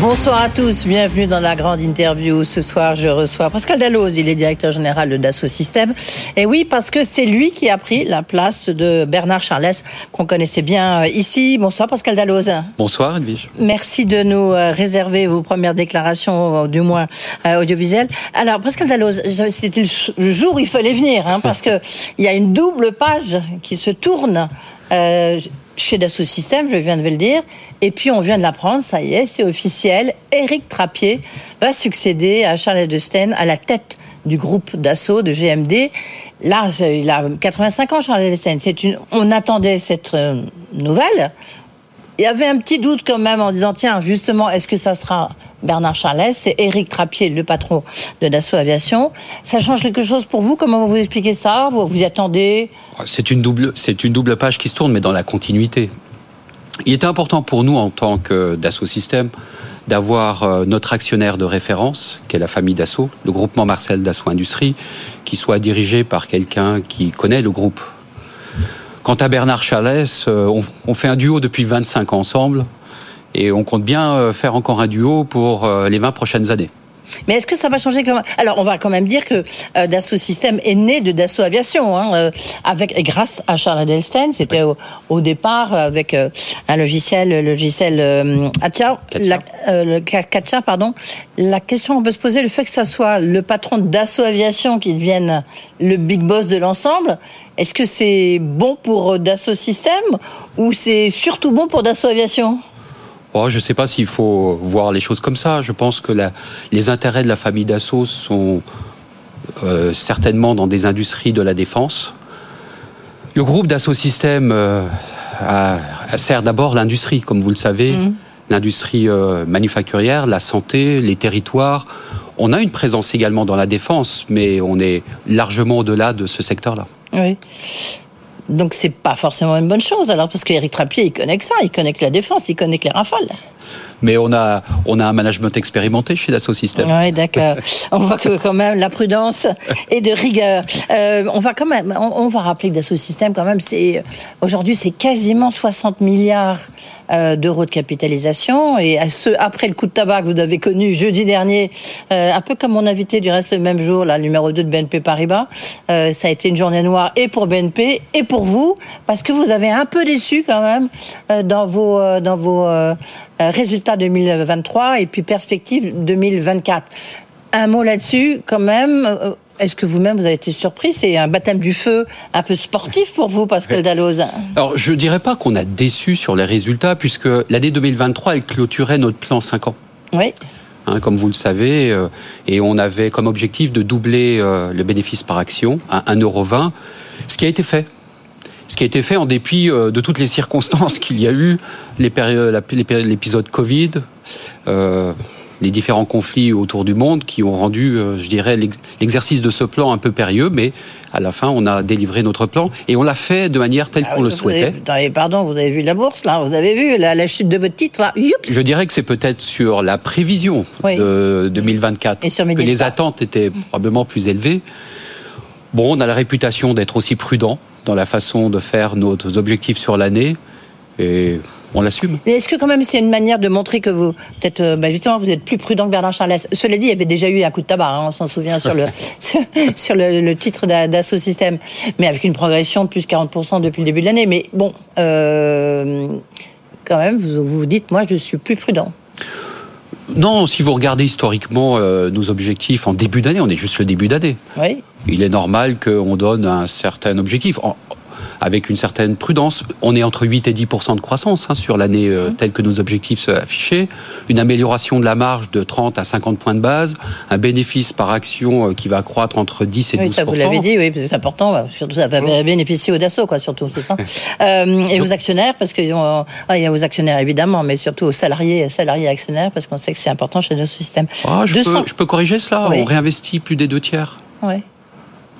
Bonsoir à tous, bienvenue dans la grande interview. Ce soir, je reçois Pascal Dalloz, il est directeur général de Dassault Systèmes. Et oui, parce que c'est lui qui a pris la place de Bernard Charles, qu'on connaissait bien euh, ici. Bonsoir Pascal Dalloz. Bonsoir Edwige. Merci de nous euh, réserver vos premières déclarations, du moins euh, audiovisuelles. Alors Pascal Dalloz, c'était le jour où il fallait venir, hein, parce qu'il y a une double page qui se tourne chez Dassault Systèmes, je viens de le dire. Et puis on vient de l'apprendre, ça y est, c'est officiel. Éric Trappier va succéder à Charles Edelstein à la tête du groupe Dassault de GMD. Là, il a 85 ans, Charles Edelstein. On attendait cette euh, nouvelle. Il y avait un petit doute quand même en disant tiens, justement, est-ce que ça sera Bernard Charles, c'est Éric Trappier, le patron de Dassault Aviation. Ça change quelque chose pour vous? Comment vous expliquez ça? Vous vous y attendez? C'est une double, c'est une double page qui se tourne, mais dans la continuité. Il était important pour nous en tant que Dassault Systèmes d'avoir euh, notre actionnaire de référence, qui est la famille Dassault, le groupement Marcel Dassault Industrie, qui soit dirigé par quelqu'un qui connaît le groupe. Quant à Bernard Chalès, euh, on fait un duo depuis 25 ans ensemble. Et on compte bien euh, faire encore un duo pour euh, les 20 prochaines années. Mais est-ce que ça va changer Alors, on va quand même dire que euh, Dassault Systèmes est né de Dassault Aviation, hein, avec et grâce à Charles Edelstein. C'était au, départ avec un logiciel, le logiciel euh, Katia, La, pardon. La question qu'on peut se poser, le fait que ça soit le patron de Dassault Aviation qui devienne le big boss de l'ensemble, est-ce que c'est bon pour Dassault Systèmes ou c'est surtout bon pour Dassault Aviation? Oh, je ne sais pas s'il faut voir les choses comme ça. Je pense que les intérêts de la famille Dassault sont euh, certainement dans des industries de la défense. Le groupe Dassault Systèmes euh, sert d'abord l'industrie, comme vous le savez, mmh. l'industrie euh, manufacturière, la santé, les territoires. On a une présence également dans la défense, mais on est largement au-delà de ce secteur-là. Oui. Donc c'est pas forcément une bonne chose, alors parce qu'Éric Trappier, il connaît que ça, il connaît la défense, il connaît que les rafales. Mais on a, on a un management expérimenté chez Dassault Systèmes. Oui, d'accord. on voit que quand même la prudence est de rigueur. Euh, on va quand même, on, va rappeler que Dassault Systèmes, quand même, c'est aujourd'hui c'est quasiment 60 milliards euh, d'euros de capitalisation. Et ce, après le coup de tabac que vous avez connu jeudi dernier, euh, un peu comme mon invité du reste le même jour, la numéro 2 de BNP Paribas, ça a été une journée noire et pour BNP et pour vous, parce que vous avez un peu déçu quand même dans vos, dans vos résultats 2023 et puis perspective 2024. Un mot là-dessus, quand même. Est-ce que vous-même, vous avez été surpris? C'est un baptême du feu un peu sportif pour vous, Pascal Dalloz Alors, je ne dirais pas qu'on a déçu sur les résultats, puisque l'année 2023, elle clôturait notre plan 5 ans. Oui. Hein, comme vous le savez, euh, et on avait comme objectif de doubler euh, le bénéfice par action à 1,20€, ce qui a été fait. Ce qui a été fait en dépit euh, de toutes les circonstances qu'il y a eu, l'épisode Covid, les différents conflits autour du monde qui ont rendu, euh, je dirais, l'exercice de ce plan un peu périlleux, mais à la fin, on a délivré notre plan et on l'a fait de manière telle ah qu'on le souhaitait. pardon, vous avez vu la bourse, là, vous avez vu la, chute de votre titre, là. Je dirais que c'est peut-être sur la prévision de 2024 que les attentes étaient probablement plus élevées. Bon, on a la réputation d'être aussi prudent dans la façon de faire nos objectifs sur l'année. Et on l'assume. Mais est-ce que quand même c'est une manière de montrer que vous, peut-être, euh, bah, justement, vous êtes plus prudent que Bernard Charles Cela dit, il y avait déjà eu un coup de tabac, hein, on s'en souvient sur le sur, le, titre d'assaut système, mais avec une progression de plus de 40% depuis le début de l'année. Mais bon, euh, quand même, vous vous dites, moi, je suis plus prudent. Non, si vous regardez historiquement euh, nos objectifs en début d'année, on est juste le début d'année. Oui. Il est normal qu'on donne un certain objectif avec une certaine prudence. On est entre 8 et 10% de croissance hein, sur l'année euh, telle que nos objectifs sont affichés, une amélioration de la marge de 30 à 50 points de base, un bénéfice par action euh, qui va croître entre 10 et 12 oui, ça vous l'avez dit, oui, c'est important. Surtout, ça va bénéficier aux Dassault, quoi, surtout, c'est ça. Euh, et aux actionnaires, parce qu'il ah, y a aux actionnaires évidemment, mais surtout aux salariés, salariés actionnaires, parce qu'on sait que c'est important chez nos systèmes. Ah, je, peux, je, peux, corriger cela. On réinvestit plus des deux tiers. Oui.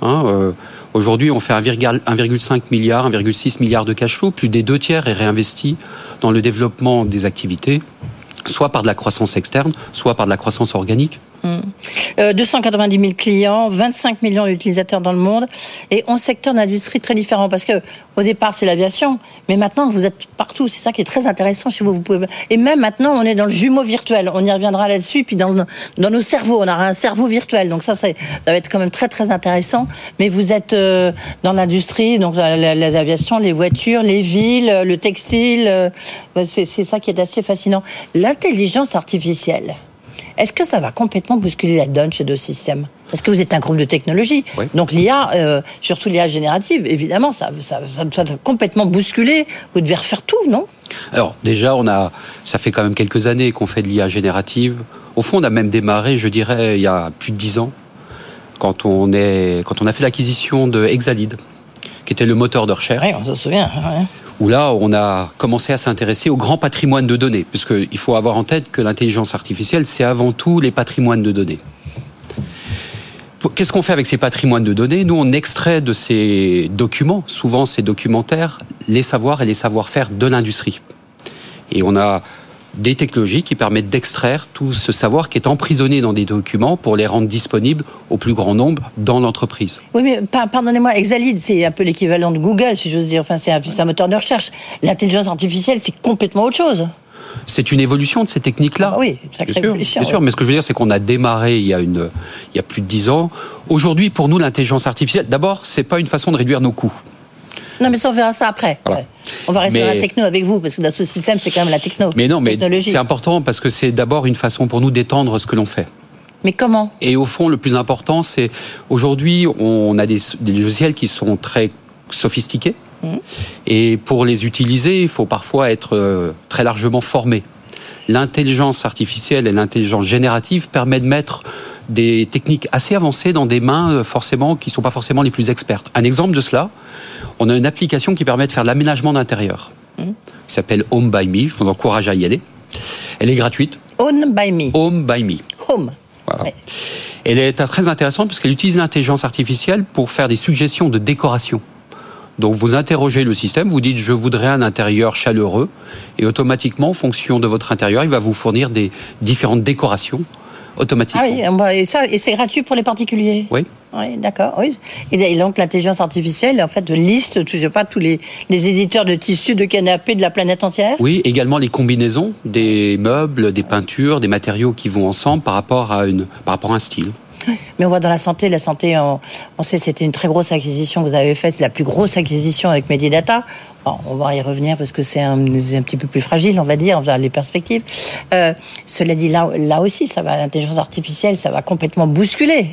Hein, Aujourd'hui, on fait 1,5 milliard, 1,6 milliard de cash flow. Plus des deux tiers est réinvesti dans le développement des activités, soit par de la croissance externe, soit par de la croissance organique. 290 000 clients, 25 millions d'utilisateurs dans le monde et 11 secteurs d'industrie très différents. Parce que au départ, c'est l'aviation, mais maintenant, vous êtes partout. C'est ça qui est très intéressant chez vous. vous pouvez... Et même maintenant, on est dans le jumeau virtuel. On y reviendra là-dessus. Puis dans, dans nos cerveaux, on aura un cerveau virtuel. Donc ça, ça va être quand même très, très intéressant. Mais vous êtes euh, dans l'industrie, donc les aviations, les voitures, les villes, le textile. Euh, c'est ça qui est assez fascinant. L'intelligence artificielle. Est-ce que ça va complètement bousculer la donne chez deux systèmes? Parce que vous êtes un groupe de technologie. Donc l'IA, euh, surtout l'IA générative, évidemment, ça, ça, ça, complètement bousculer. Vous devez refaire tout, non? Alors déjà, on a, ça fait quand même quelques années qu'on fait de l'IA générative. Au fond, on a même démarré, je dirais, il y a plus de dix ans, quand on, est, quand on a fait l'acquisition de Exalid, qui était le moteur de recherche. Oui, on se souvient. Ouais où là, on a commencé à s'intéresser au grand patrimoine de données, puisqu'il faut avoir en tête que l'intelligence artificielle, c'est avant tout les patrimoines de données. Qu'est-ce qu'on fait avec ces patrimoines de données? Nous, on extrait de ces documents, souvent ces documentaires, les savoirs et les savoir-faire de l'industrie. Et on a des technologies qui permettent d'extraire tout ce savoir qui est emprisonné dans des documents pour les rendre disponibles au plus grand nombre dans l'entreprise. Oui, mais pardonnez-moi, Exalid, c'est un peu l'équivalent de Google, si j'ose dire. Enfin, c'est un, un, moteur de recherche. L'intelligence artificielle, c'est complètement autre chose. C'est une évolution de ces techniques-là. Ah oui, sacrée bien évolution. Bien sûr, mais ce que je veux dire, c'est qu'on a démarré il y a, une, il y a plus de dix ans. Aujourd'hui, pour nous, l'intelligence artificielle, d'abord, c'est pas une façon de réduire nos coûts. Non, mais ça, on verra ça après. Voilà. Ouais. On va rester mais... dans la techno avec vous, parce que dans ce système, c'est quand même la techno. Mais non, mais c'est important parce que c'est d'abord une façon pour nous d'étendre ce que l'on fait. Mais comment? Et au fond, le plus important, c'est aujourd'hui, on a des, des, logiciels qui sont très sophistiqués. Mmh. Et pour les utiliser, il faut parfois être euh, très largement formé. L'intelligence artificielle et l'intelligence générative permettent de mettre des techniques assez avancées dans des mains euh, forcément qui ne sont pas forcément les plus expertes. Un exemple de cela, on a une application qui permet de faire l'aménagement d'intérieur, mmh. qui s'appelle Home by Me. Je vous encourage à y aller. Elle est gratuite. Home by Me. Home by Me. Home. Voilà. Ouais. Elle est très intéressante parce qu'elle utilise l'intelligence artificielle pour faire des suggestions de décoration. Donc vous interrogez le système, vous dites je voudrais un intérieur chaleureux et automatiquement en fonction de votre intérieur, il va vous fournir des différentes décorations automatiquement. Ah oui, et, ça, et c'est gratuit pour les particuliers Oui. Oui, d'accord. Oui. Et donc l'intelligence artificielle, en fait, liste, je sais pas, tous les, les éditeurs de tissus, de canapés de la planète entière. Oui, également les combinaisons des meubles, des peintures, des matériaux qui vont ensemble par rapport à une, par rapport à un style. Mais on voit dans la santé, la santé, on, on sait c'était une très grosse acquisition que vous avez faite, c'est la plus grosse acquisition avec Medidata. Bon, on va y revenir parce que c'est un, un, petit peu plus fragile, on va dire, les perspectives. Euh, cela dit, là, là aussi, ça va, l'intelligence artificielle, ça va complètement bousculer.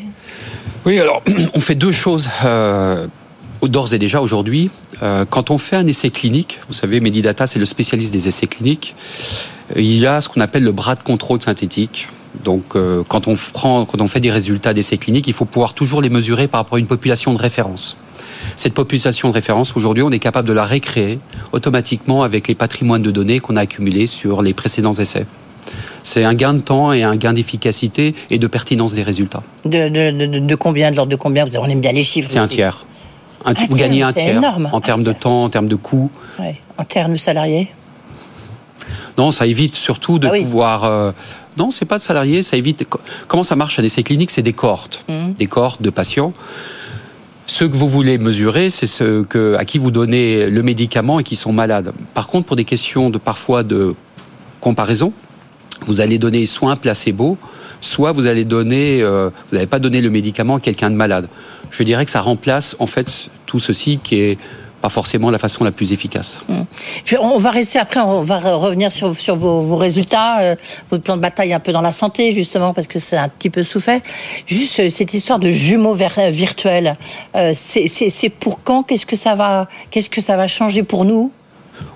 Oui, alors, on fait deux choses. Euh, D'ores et déjà aujourd'hui, euh, quand on fait un essai clinique, vous savez, Medidata, c'est le spécialiste des essais cliniques, il y a ce qu'on appelle le bras de contrôle synthétique. Donc, euh, quand on prend, quand on fait des résultats d'essais cliniques, il faut pouvoir toujours les mesurer par rapport à une population de référence. Cette population de référence, aujourd'hui, on est capable de la récréer automatiquement avec les patrimoines de données qu'on a accumulés sur les précédents essais. C'est un gain de temps et un gain d'efficacité et de pertinence des résultats. De, de, de, de combien De l'ordre de combien On aime bien les chiffres. C'est un tiers. Un, un vous gagnez un tiers énorme. en termes de temps, en termes de coûts. Ouais. En termes de salariés Non, ça évite surtout de ah oui. pouvoir. Euh, non, c'est pas de salariés, ça évite. Comment ça marche à essais cliniques C'est des cohortes, mmh. des cohortes de patients. Ce que vous voulez mesurer, c'est ce que, à qui vous donnez le médicament et qui sont malades. Par contre, pour des questions de parfois de comparaison, vous allez donner soit un placebo, soit vous allez donner, euh, vous n'avez pas donné le médicament à quelqu'un de malade. Je dirais que ça remplace en fait tout ceci qui est pas forcément la façon la plus efficace. Mmh. On va rester après, on va revenir sur, vos, résultats, euh, votre plan de bataille un peu dans la santé justement parce que c'est un petit peu souffert. Juste euh, cette histoire de jumeaux virtuels, euh, c'est pour quand? Qu'est-ce Qu'est-ce que ça va changer pour nous?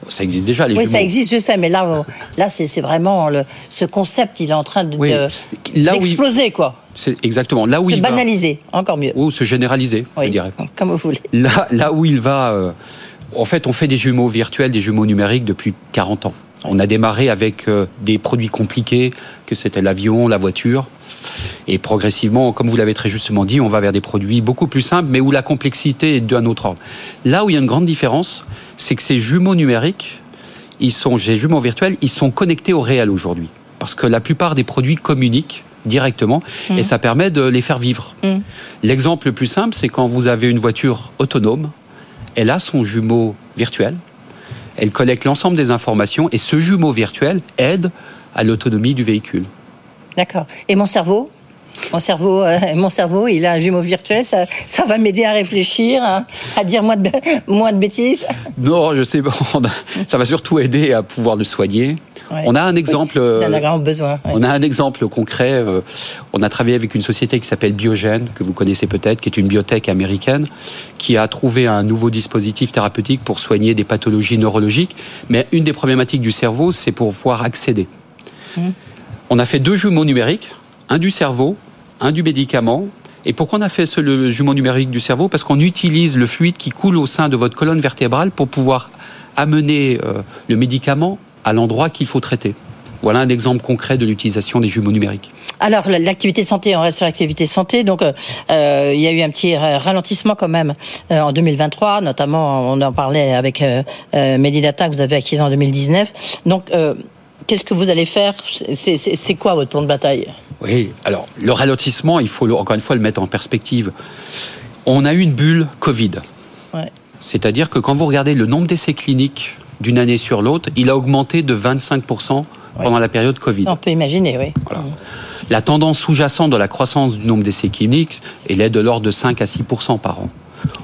Ça existe déjà, les oui, jumeaux. ça existe, je sais, mais là, là c'est vraiment le, ce concept, il est en train d'exploser, oui. de, quoi. C'est exactement là où il va. Se banaliser, encore mieux. Ou se généraliser, oui, je dirais. Comme vous voulez. Là, là où il va. Euh, en fait, on fait des jumeaux virtuels, des jumeaux numériques depuis 40 ans. On a démarré avec euh, des produits compliqués, que c'était l'avion, la voiture. Et progressivement, comme vous l'avez très justement dit, on va vers des produits beaucoup plus simples, mais où la complexité est d'un autre ordre. Là où il y a une grande différence, c'est que ces jumeaux numériques, ils sont, ces jumeaux virtuels, ils sont connectés au réel aujourd'hui. Parce que la plupart des produits communiquent directement et ça permet de les faire vivre. L'exemple le plus simple, c'est quand vous avez une voiture autonome, elle a son jumeau virtuel, elle collecte l'ensemble des informations et ce jumeau virtuel aide à l'autonomie du véhicule. D'accord. Et mon cerveau? Mon cerveau, euh, mon cerveau, il a un jumeau virtuel, ça, ça va m'aider à réfléchir, hein, à, dire moins de, moins de bêtises? Non, je sais, ça va surtout aider à pouvoir le soigner. On a un exemple. on a grand besoin. On a un exemple concret. Euh, on a travaillé avec une société qui s'appelle Biogène, que vous connaissez peut-être, qui est une biotech américaine, qui a trouvé un nouveau dispositif thérapeutique pour soigner des pathologies neurologiques. Mais une des problématiques du cerveau, c'est pour pouvoir accéder. Hum. On a fait deux jumeaux numériques, un du cerveau, un du médicament. Et pourquoi on a fait ce, le jumeau numérique du cerveau? Parce qu'on utilise le fluide qui coule au sein de votre colonne vertébrale pour pouvoir amener euh, le médicament à l'endroit qu'il faut traiter. Voilà un exemple concret de l'utilisation des jumeaux numériques. Alors l'activité santé, on reste sur l'activité santé. Donc euh, euh, il y a eu un petit ralentissement quand même en 2023, notamment on en parlait avec Medidata que vous avez acquis en 2019. Donc qu'est-ce que vous allez faire? C'est quoi votre plan de bataille? Oui, alors le ralentissement, il faut encore une fois le mettre en perspective. On a eu une bulle Covid. C'est-à-dire que quand vous regardez le nombre d'essais cliniques d'une année sur l'autre, il a augmenté de 25% pendant la période Covid. On peut imaginer, oui. La tendance sous-jacente de la croissance du nombre d'essais cliniques, elle est de l'ordre de 5 à 6% par an.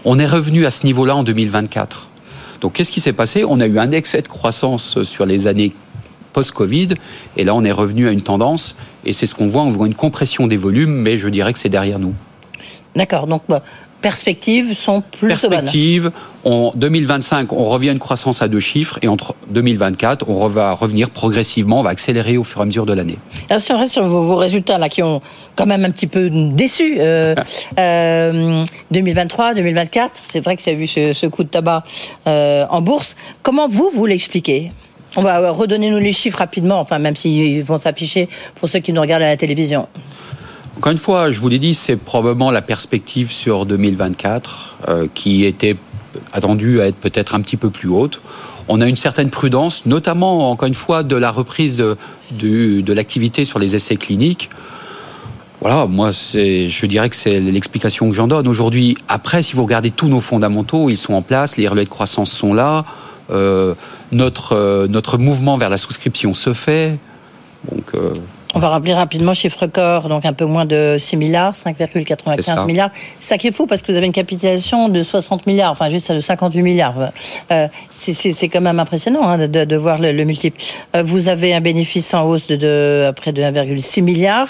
On est revenu à ce niveau-là en 2024. Donc qu'est-ce qui s'est passé? On a eu un excès de croissance sur les années post-Covid. Et là, on est revenu à une tendance, et c'est ce qu'on voit, on voit une compression des volumes, mais je dirais que c'est derrière nous. D'accord, donc bah, perspectives sont plus Perspectives, en 2025, on revient à une croissance à deux chiffres, et entre 2024, on va revenir progressivement, on va accélérer au fur et à mesure de l'année. Alors si on reste sur vos, résultats, là, qui ont quand même un petit peu déçu, 2023, 2024, euh, c'est vrai que ça a vu ce, coup de tabac euh, en bourse, comment vous, vous l'expliquez? On va redonner nous les chiffres rapidement, enfin même s'ils vont s'afficher pour ceux qui nous regardent à la télévision. Encore une fois, je vous l'ai dit, c'est probablement la perspective sur 2024 euh, qui était attendue à être peut-être un petit peu plus haute. On a une certaine prudence, notamment, encore une fois, de la reprise de, de, l'activité sur les essais cliniques. Voilà, moi, je dirais que c'est l'explication que j'en donne. Aujourd'hui, après, si vous regardez tous nos fondamentaux, ils sont en place, les relais de croissance sont là. Euh, notre, euh, notre mouvement vers la souscription se fait. Donc, euh, on va rappeler rapidement chiffre corps, donc un peu moins de 6 milliards, 5,95 milliards. C'est ça qui est fou parce que vous avez une capitalisation de 60 milliards, enfin juste de 58 milliards. c'est quand même impressionnant hein, de, voir le, multiple. vous avez un bénéfice en hausse de, de près de 1,6 milliard.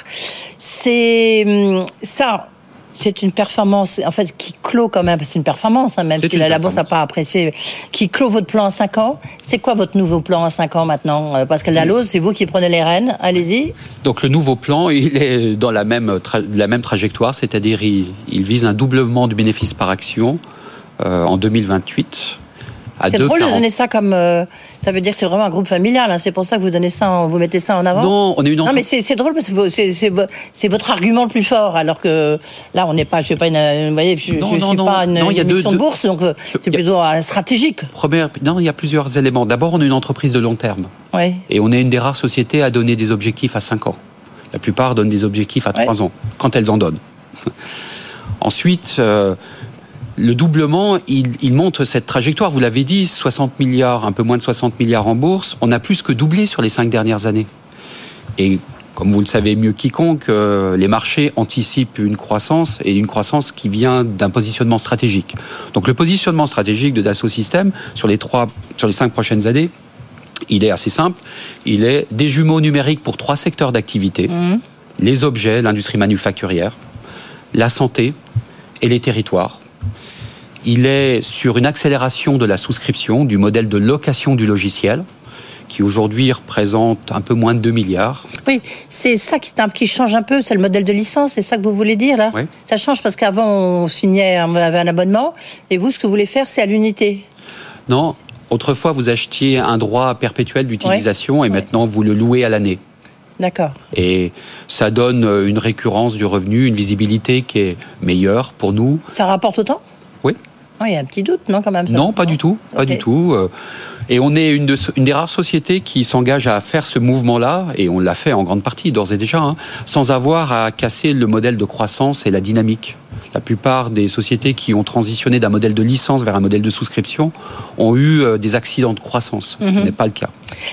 C'est hum, ça c'est une performance, en fait, qui clôt quand même, c'est une performance, hein, même si la, bourse n'a pas apprécié, qui clôt votre plan à 5 ans. C'est quoi votre nouveau plan à 5 ans maintenant euh, Pascal Dalloz, c'est vous qui prenez les rênes, allez-y. Donc le nouveau plan, il est dans la même, la même trajectoire, c'est-à-dire il, vise un doublement du bénéfice par action euh, en 2028 c'est drôle de donner ça comme. Euh, ça veut dire que c'est vraiment un groupe familial. Hein. c'est pour ça que vous donnez ça, vous mettez ça en avant. Non, on est une. Non, mais c'est drôle parce que c'est votre argument le plus fort. Alors que là, on n'est pas. Je suis pas une. Vous voyez, je, ne suis pas une, non, de bourse, donc euh, c'est plutôt stratégique. Première. Non, il y a plusieurs éléments. D'abord, on est une entreprise de long terme. Oui. Et on est une des rares sociétés à donner des objectifs à 5 ans. La plupart donnent des objectifs à 3 ans, quand elles en donnent. Ensuite. Euh, le doublement, il, montre cette trajectoire. Vous l'avez dit, 60 milliards, un peu moins de 60 milliards en bourse. On a plus que doublé sur les cinq dernières années. Et comme vous le savez mieux quiconque, euh, les marchés anticipent une croissance et une croissance qui vient d'un positionnement stratégique. Donc le positionnement stratégique de Dassault Systèmes sur les trois, sur les cinq prochaines années, il est assez simple. Il est des jumeaux numériques pour trois secteurs d'activité mmh. les objets, l'industrie manufacturière, la santé et les territoires il est sur une accélération de la souscription du modèle de location du logiciel qui aujourd'hui représente un peu moins de 2 milliards. Oui, c'est ça qui, qui, change un peu, c'est le modèle de licence, c'est ça que vous voulez dire là? Oui. Ça change parce qu'avant on signait, on avait un abonnement, et vous ce que vous voulez faire c'est à l'unité Non, autrefois vous achetiez un droit perpétuel d'utilisation et maintenant vous le louez à l'année. D'accord. Et ça donne une récurrence du revenu, une visibilité qui est meilleure pour nous. Ça rapporte autant? Oui. Il y a un petit doute, non, quand même Non, pas du tout. Pas du tout. Euh, Et on est une, de- une des rares sociétés qui s'engage à faire ce mouvement-là, et on l'a fait en grande partie d'ores et déjà, hein, sans avoir à casser le modèle de croissance et la dynamique. La plupart des sociétés qui ont transitionné d'un modèle de licence vers un modèle de souscription ont eu euh, des accidents de croissance, ce qui n'est pas le cas.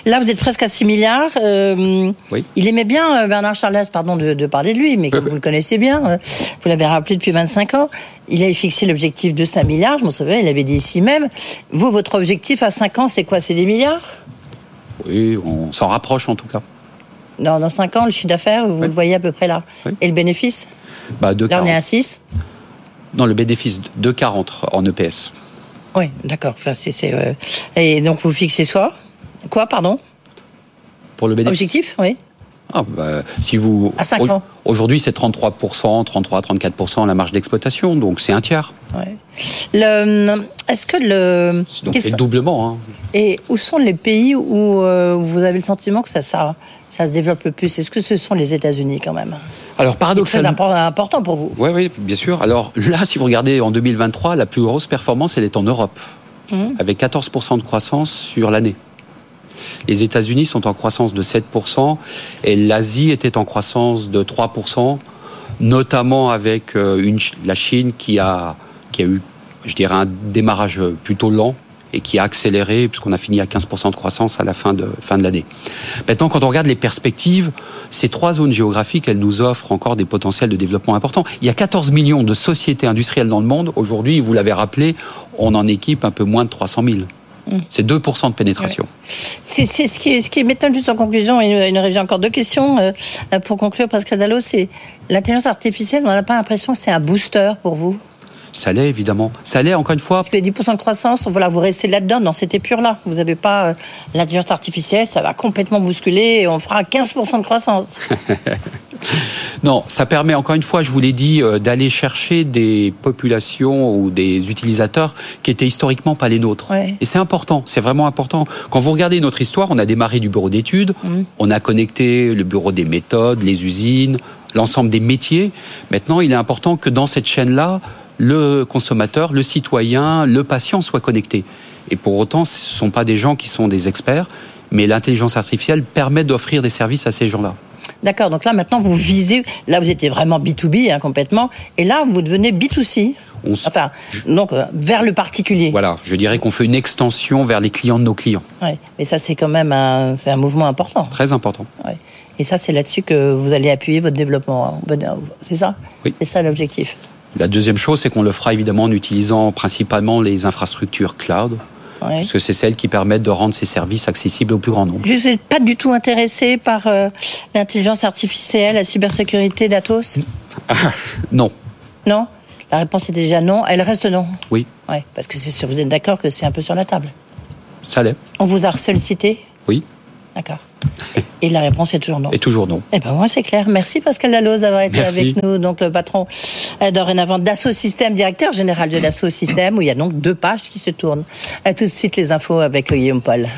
Là, vous êtes presque à 6 milliards. euh, Oui. Il aimait bien, euh, Bernard Charles, pardon de, de parler de lui, mais comme vous le connaissez bien, euh, vous l'avez rappelé depuis 25 ans, il avait fixé l'objectif de 5 milliards, je m'en souviens, il avait dit ici même. Vous, votre objectif à 5 ans, c'est quoi C'est des milliards? Oui, on s'en rapproche en tout cas. dans, dans 5 ans, le chiffre d'affaires, vous Oui. le voyez à peu près là. Oui. Et le bénéfice? Bah, de Là, on est 40. à 6 Non, le bénéfice de 40 en EPS. Oui, d'accord. Enfin, c'est, c'est, euh, Et donc, vous fixez soit Quoi, pardon Pour le bénéfice. Objectif, oui. Ah, bah, si vous À cinq au- ans. Aujourd'hui, c'est 33%, 33-34% la marge d'exploitation, donc c'est un tiers. Ouais. Le, est-ce que le. Donc c'est le doublement. hein. Et où sont les pays où euh, vous avez le sentiment que ça, ça, ça se développe le plus? Est-ce que ce sont les États-Unis quand même? Alors C'est très paradoxalement. impor- important pour vous. Oui, oui, bien sûr. Alors là, si vous regardez en 2023, la plus grosse performance, elle est en Europe, Mhm. avec 14% de croissance sur l'année. Les États-Unis sont en croissance de 7% et l'Asie était en croissance de 3%, notamment avec euh, la Chine qui a, qui a eu, je dirais, un démarrage plutôt lent et qui a accéléré puisqu'on a fini à 15% de croissance à la fin de, fin de l'année. Maintenant, quand on regarde les perspectives, ces trois zones géographiques, elles nous offrent encore des potentiels de développement importants. Il y a 14 millions de sociétés industrielles dans le monde. Aujourd'hui, vous l'avez rappelé, on en équipe un peu moins de 300 000. C'est 2% de pénétration. C'est, c'est ce qui, ce qui m'étonne juste en conclusion, il nous reste encore deux questions euh, euh, pour conclure, Pascal Dallo, c'est l'intelligence artificielle, on n'a pas l'impression que c'est un booster pour vous? Ça l'est, évidemment. Ça l'est, encore une fois, Parce que 10% de croissance, voilà, vous restez là-dedans, dans cette épure-là. Vous n'avez pas euh, l'intelligence artificielle, ça va complètement bousculer et on fera 15% de croissance. Non, ça permet encore une fois, je vous l'ai dit, euh, d'aller chercher des populations ou des utilisateurs qui étaient historiquement pas les nôtres. Ouais. Et c'est important, c'est vraiment important. Quand vous regardez notre histoire, on a démarré du bureau d'études, Mhm. on a connecté le bureau des méthodes, les usines, l'ensemble des métiers. Maintenant, il est important que dans cette chaîne-là, le consommateur, le citoyen, le patient soient connectés. Et pour autant, ce ne sont pas des gens qui sont des experts, mais l'intelligence artificielle permet d'offrir des services à ces gens-là. D'accord, donc là maintenant vous visez, là vous étiez vraiment B2B hein, complètement, et là vous devenez B2C, On s- enfin, donc euh, vers le particulier. Voilà, je dirais qu'on fait une extension vers les clients de nos clients. Ouais. Mais ça c'est quand même un, c'est un mouvement important. Très important. Ouais. Et ça c'est là-dessus que vous allez appuyer votre développement. hein. C'est ça? Oui. C'est ça l'objectif. La deuxième chose, c'est qu'on le fera évidemment en utilisant principalement les infrastructures cloud, Parce que c'est celles qui permettent de rendre ces services accessibles au plus grand nombre. Je ne suis pas du tout intéressé par euh, l'intelligence artificielle, la cybersécurité d'Atos Non, Non? La réponse est déjà non. Elle reste non. oui, Ouais, parce que c'est sûr, vous êtes d'accord que c'est un peu sur la table. ça l'est, On vous a sollicité oui, D'accord. Et la réponse est toujours non. et toujours non. Eh ben moi c'est clair. Merci Pascal Dalloz d'avoir été Merci. avec nous, donc le patron euh, dorénavant d'Asso Système, directeur général de Système, où il y a donc deux pages qui se tournent. À tout de suite les infos avec Guillaume Paul.